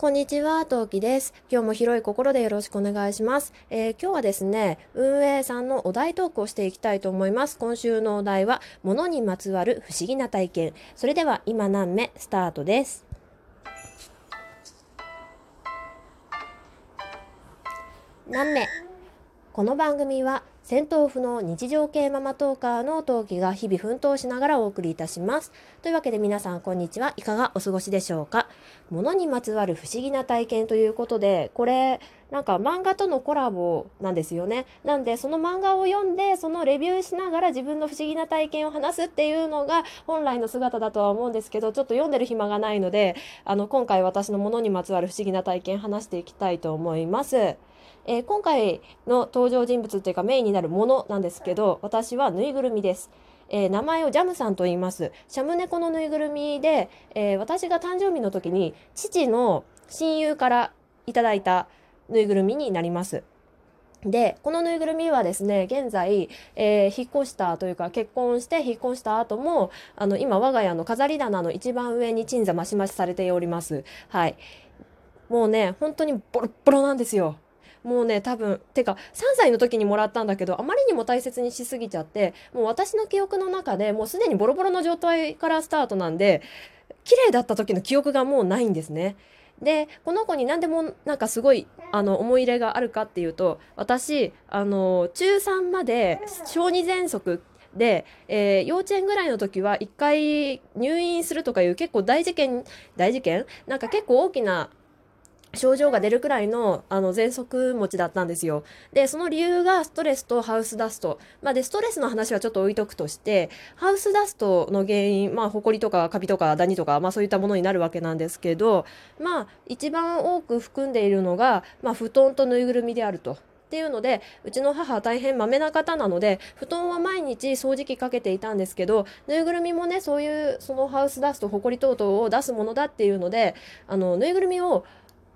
こんにちは、トウキです。今日も広い心でよろしくお願いします。えー今日はですね、運営さんのお題トークをしていきたいと思います。今週のお題は、物にまつわる不思議な体験。それでは、今何目スタートです。何目？この番組は戦闘不能日常系ママトーカーの陶器が日々奮闘しながらお送りいたします。というわけで皆さんこんにちは。いかがお過ごしでしょうか？物にまつわる不思議な体験ということで、これなんか漫画とのコラボなんですよね。なんでその漫画を読んでそのレビューしながら自分の不思議な体験を話すっていうのが本来の姿だとは思うんですけど、ちょっと読んでる暇がないので、あの今回私の物にまつわる不思議な体験話していきたいと思います。えー今回の登場人物っていうかメインになるものなんですけど私はぬいぐるみです、えー名前をジャムさんと言います。シャム猫のぬいぐるみで、えー私が誕生日の時に父の親友からいただいたぬいぐるみになります。でこのぬいぐるみはですね現在、えー引っ越したというか結婚して引っ越した後もあの今我が家の飾り棚の一番上に鎮座増し増しされております。はい。もうね本当にボロボロなんですよ。もうね多分てか3歳の時にもらったんだけどあまりにも大切にしすぎちゃってもう私の記憶の中でもうすでにボロボロの状態からスタートなんで綺麗だった時の記憶がもうないんですね。でこの子に何でもなんかすごいあの思い入れがあるかっていうと私あの中3まで小児喘息で、えー幼稚園ぐらいの時は1回入院するとかいう結構大事件大事件？なんか結構大きな症状が出るくらいのあの喘息持ちだったんですよ。で、その理由がストレスとハウスダスト。まあ、で、ストレスの話はちょっと置いとくとして、ハウスダストの原因、まあ、ホコリとかカビとかダニとか、まあ、そういったものになるわけなんですけど、まあ、一番多く含んでいるのが、まあ、布団とぬいぐるみであると。っていうのでうちの母は大変まめな方なので布団は毎日掃除機かけていたんですけどぬいぐるみもねそういうそのハウスダストホコリ等々を出すものだっていうのであのぬいぐるみを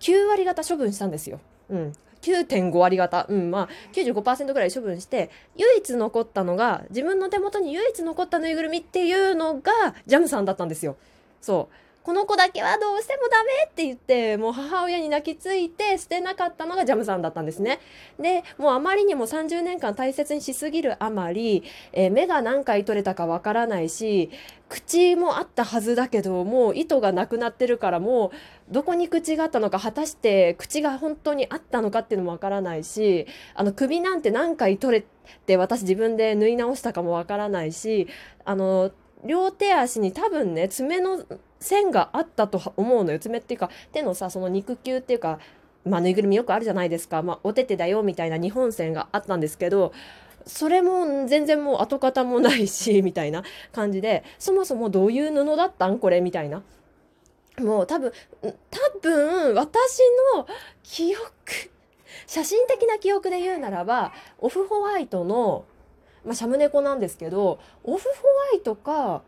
9割方処分したんですよ。うん9.5割方、うん、まあ95%ぐらい処分して唯一残ったのが自分の手元に唯一残ったぬいぐるみっていうのがジャムさんだったんですよ。そうこの子だけはどうしてもダメって言ってもう母親に泣きついて捨てなかったのがジャムさんだったんですね。でもうあまりにも30年間大切にしすぎるあまり、えー目が何回取れたかわからないし口もあったはずだけどもう糸がなくなってるからもうどこに口があったのか果たして口が本当にあったのかっていうのもわからないしあの首なんて何回取れて私自分で縫い直したかもわからないしあの両手足に多分ね爪の線があったと思うのよ。爪っていうか手のさその肉球っていうかまあ、ぬいぐるみよくあるじゃないですか、まあ、お手手だよみたいな日本線があったんですけどそれも全然もう跡形もないし みたいな感じでそもそもどういう布だったん？これみたいな。もう多分多分私の記憶写真的な記憶で言うならばオフホワイトの、まあ、シャム猫なんですけどオフホワイトか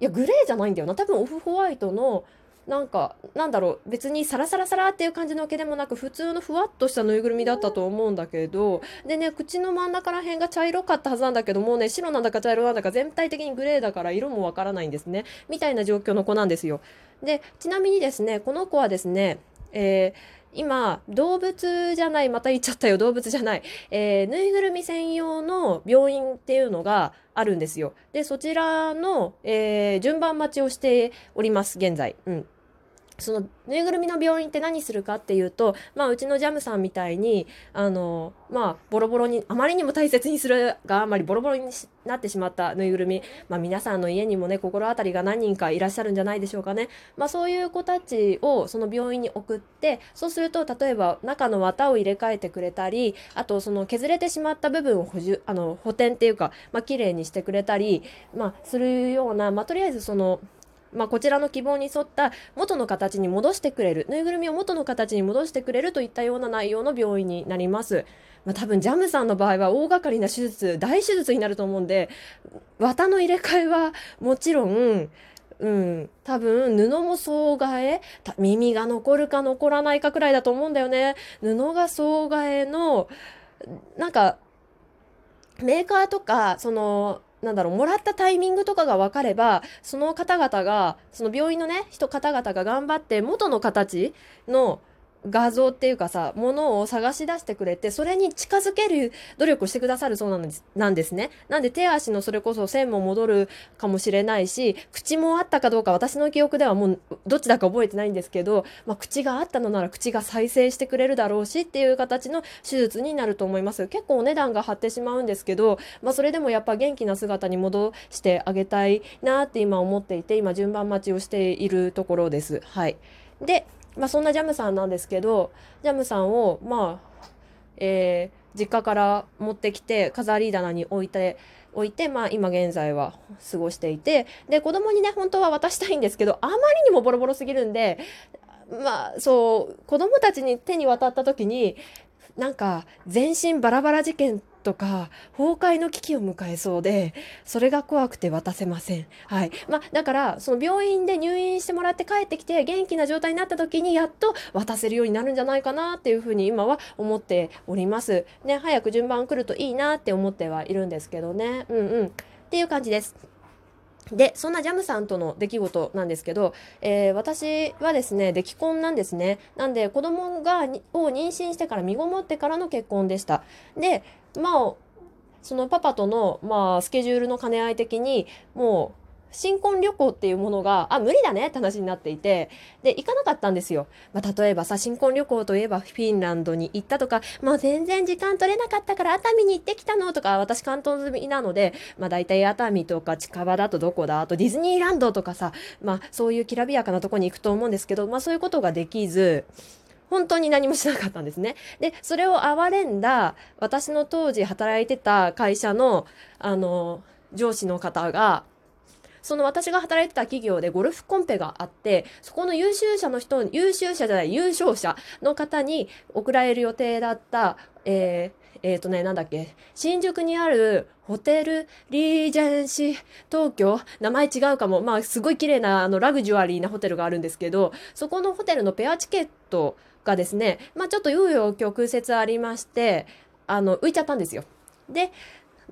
いやグレーじゃないんだよな多分オフホワイトのなんかなんだろう別にサラサラサラっていう感じの毛でもなく普通のふわっとしたぬいぐるみだったと思うんだけどでね口の真ん中ら辺が茶色かったはずなんだけどもうね白なんだか茶色なんだか全体的にグレーだから色もわからないんですねみたいな状況の子なんですよ。でちなみにですねこの子はですね、えー今動物じゃないまた言っちゃったよ動物じゃない、えーぬいぐるみ専用の病院っていうのがあるんですよ。でそちらの、えー順番待ちをしております現在。うん。そのぬいぐるみの病院って何するかっていうと、まあ、うちのジャムさんみたいにあの、まあ、ボロボロにあまりにも大切にするがあまりボロボロになってしまったぬいぐるみ、まあ、皆さんの家にもね心当たりが何人かいらっしゃるんじゃないでしょうかね、まあ、そういう子たちをその病院に送ってそうすると例えば中の綿を入れ替えてくれたりあとその削れてしまった部分を補充あの補填っていうか、まあ綺麗にしてくれたり、まあ、するような、まあ、とりあえずそのまあ、こちらの希望に沿った元の形に戻してくれるぬいぐるみを元の形に戻してくれるといったような内容の病院になります。まあ、多分ジャムさんの場合は大掛かりな手術大手術になると思うんで綿の入れ替えはもちろんうん、多分布も総替え耳が残るか残らないかくらいだと思うんだよね布が総替えのなんかメーカーとかそのなんだろうもらったタイミングとかが分かればその方々がその病院のね人方々が頑張って元の形の画像っていうかさものを探し出してくれてそれに近づける努力をしてくださるそうなんですなんですね。なんで手足のそれこそ線も戻るかもしれないし口もあったかどうか私の記憶ではもうどっちだか覚えてないんですけど、まあ、口があったのなら口が再生してくれるだろうしっていう形の手術になると思います。結構お値段が張ってしまうんですけど、まあ、それでもやっぱ元気な姿に戻してあげたいなって今思っていて今順番待ちをしているところです。はい。でまあ、そんなジャムさんなんですけどジャムさんをまあ、えー、実家から持ってきて飾り棚に置いて置いて、まあ、今現在は過ごしていてで子供にね本当は渡したいんですけどあまりにもボロボロすぎるんでまあそう子供たちに手に渡った時になんか全身バラバラ事件とか崩壊の危機を迎えそうでそれが怖くて渡せません。はいまあ、だからその病院で入院してもらって帰ってきて元気な状態になった時にやっと渡せるようになるんじゃないかなっていうふうに今は思っております。ね早く順番来るといいなって思ってはいるんですけどね。うんうんっていう感じです。で、そんなジャムさんとの出来事なんですけど、えー、私はですね、出来婚なんですね。なんで、子供がを妊娠してから身ごもってからの結婚でした。で、まあ、そのパパとの、まあ、スケジュールの兼ね合い的に、もう、新婚旅行っていうものが、あ、無理だねって話になっていて、で、行かなかったんですよ。まあ、例えばさ、新婚旅行といえばフィンランドに行ったとか、まあ、全然時間取れなかったから熱海に行ってきたのとか、私関東済みなので、まあ、大体熱海とか近場だとどこだあとディズニーランドとかさ、まあ、そういうきらびやかなとこに行くと思うんですけど、まあ、そういうことができず、本当に何もしなかったんですね。で、それを憐れんだ、私の当時働いてた会社の、あの、上司の方が、その私が働いてた企業でゴルフコンペがあって、そこの優秀者の人、優秀者じゃない、優勝者の方に送られる予定だった、えー、えっ、ー、とね、なんだっけ、新宿にあるホテルリージェンシー東京名前違うかも。まあ、すごい綺麗な、あの、ラグジュアリーなホテルがあるんですけど、そこのホテルのペアチケットがですね、まあ、ちょっと紆余曲折ありまして、あの、浮いちゃったんですよ。で、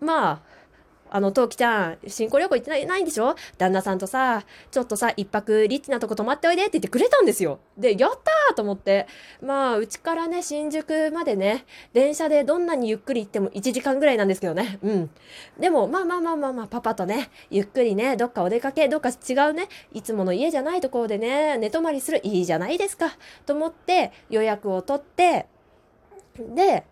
まあ、あの、トウキちゃん、新婚旅行行ってないないんでしょ？旦那さんとさ、ちょっとさ、一泊リッチなとこ泊まっておいでって言ってくれたんですよ。で、やったーと思って。まあ、うちからね、新宿までね、電車でどんなにゆっくり行っても1時間ぐらいなんですけどね。うん。でも、まあまあまあまあまあ、パパとね、ゆっくりね、どっかお出かけ、どっか違うね、いつもの家じゃないところでね、寝泊まりする、いいじゃないですか。と思って予約を取って、で、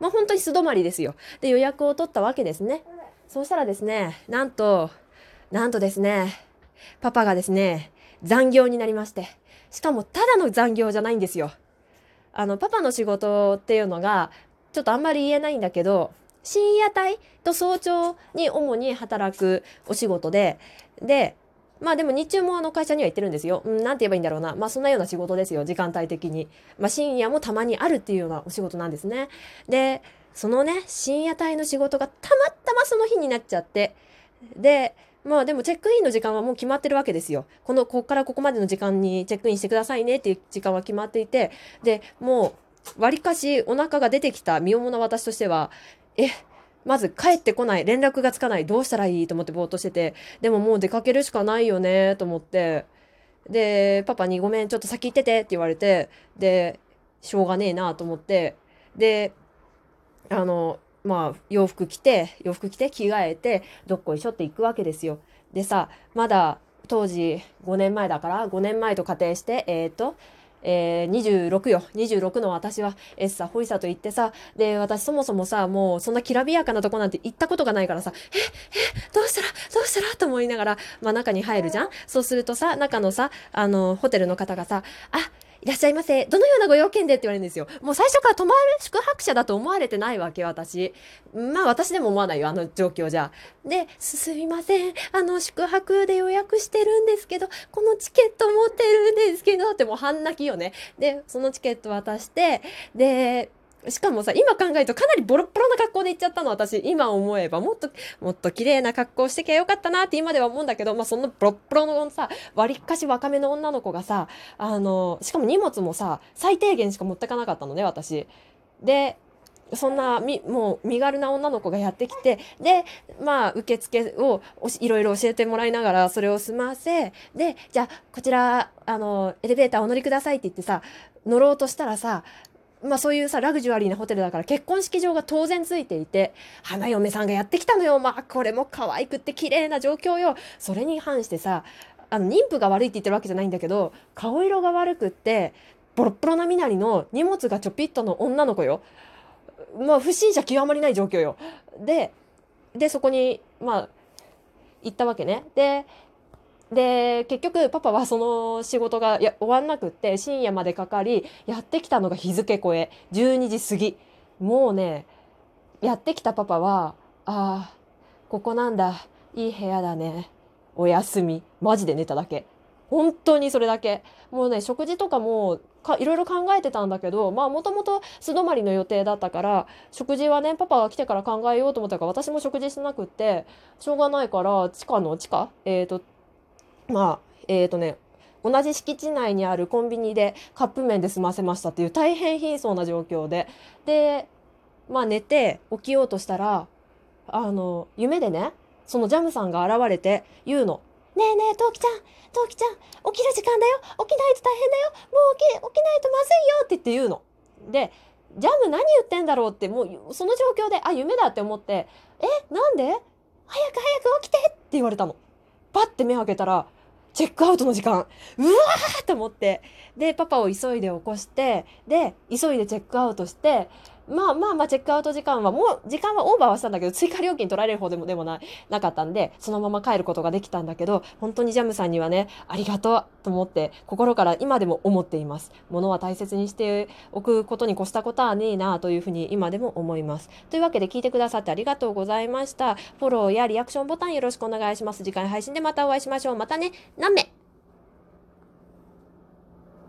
まあ本当に素泊まりですよ。で、予約を取ったわけですね。そうしたらですね、なんと、なんとですね、パパがですね、残業になりまして、しかもただの残業じゃないんですよ。あの、パパの仕事っていうのが、ちょっとあんまり言えないんだけど、深夜帯と早朝に主に働くお仕事で、で、まあでも日中もあの会社には行ってるんですよ。うん、なんて言えばいいんだろうな。まあそんなような仕事ですよ、時間帯的に。まあ深夜もたまにあるっていうようなお仕事なんですね。で、そのね、深夜帯の仕事がたまたまその日になっちゃって、で、まあでもチェックインの時間はもう決まってるわけですよ。この、こっからここまでの時間にチェックインしてくださいねっていう時間は決まっていて、で、もう、わりかしお腹が出てきた身重な私としては、え、まず帰ってこない、連絡がつかない、どうしたらいいと思ってぼーっとしてて、でももう出かけるしかないよねと思って、で、パパにごめん、ちょっと先行っててって言われて、で、しょうがねえなと思って、で、あの、まあ、洋服着て、洋服着て、着替えて、どっこいしょって行くわけですよ。でさ、まだ当時5年前だから、5年前と仮定して、えっ、ー、と、えー、26よ。26の私は、エッサ、ホイサと言ってさ、で、私そもそもさ、もうそんなきらびやかなとこなんて行ったことがないからさ、え、え、どうしたら、どうしたらと思いながら、まあ中に入るじゃん？そうするとさ、中のさ、あの、ホテルの方がさ、あ、いらっしゃいませ。どのようなご用件でって言われるんですよ。もう最初から泊まる宿泊者だと思われてないわけ私。まあ私でも思わないよ、あの状況じゃ。で、すみません。あの宿泊で予約してるんですけど、このチケット持ってるんですけど、ってもう半泣きよね。で、そのチケット渡して、で、しかもさ、今考えるとかなりボロボロな格好で行っちゃったの、私。今思えば、もっと、もっと綺麗な格好してきゃよかったなって今では思うんだけど、まあ、そのボロボロのさ、割りかし若めの女の子がさ、あの、しかも荷物もさ、最低限しか持ってかなかったのね、私。で、そんなみもう身軽な女の子がやってきてでまあ受付をいろいろ教えてもらいながらそれを済ませでじゃあこちらあのエレベーターお乗りくださいって言ってさ乗ろうとしたらさまあそういうさラグジュアリーなホテルだから結婚式場が当然ついていて花嫁さんがやってきたのよ。まあこれも可愛くって綺麗な状況よ。それに反してさあの妊婦が悪いって言ってるわけじゃないんだけど顔色が悪くってボロッボロな身なりの荷物がちょぴっとの女の子よ。まあ不審者極まりない状況よ。ででそこにまあ行ったわけね。でで結局パパはその仕事が終わんなくって深夜までかかりやってきたのが日付超え12時過ぎ。もうねやってきたパパはああここなんだいい部屋だねおやすみ。マジで寝ただけ。本当にそれだけ。もうね食事とかもかいろいろ考えてたんだけどまあもともと素泊まりの予定だったから食事はねパパが来てから考えようと思ったから私も食事しなくってしょうがないから地下の地下？えっ、ー、とまあえっ、ー、とね同じ敷地内にあるコンビニでカップ麺で済ませましたっていう大変貧相な状況で。でまあ寝て起きようとしたらあの夢でねそのジャムさんが現れて言うの。ねえねえ、トウキちゃん、トウキちゃん、起きる時間だよ。起きないと大変だよ。もう起き、起きないとまずいよ。って言って言うの。で、ジャム何言ってんだろうって、もうその状況で、あ、夢だって思って、え、なんで？早く早く起きてって言われたの。パッて目を開けたら、チェックアウトの時間。うわーと思って。で、パパを急いで起こして、で、急いでチェックアウトして、まあまあまあチェックアウト時間はもう時間はオーバーはしたんだけど追加料金取られる方でもでもななかったんでそのまま帰ることができたんだけど本当にジャムさんにはねありがとうと思って心から今でも思っています。物は大切にしておくことに越したことはねえなというふうに今でも思います。というわけで聞いてくださってありがとうございました。フォローやリアクションボタンよろしくお願いします。次回配信でまたお会いしましょう。またね。何名？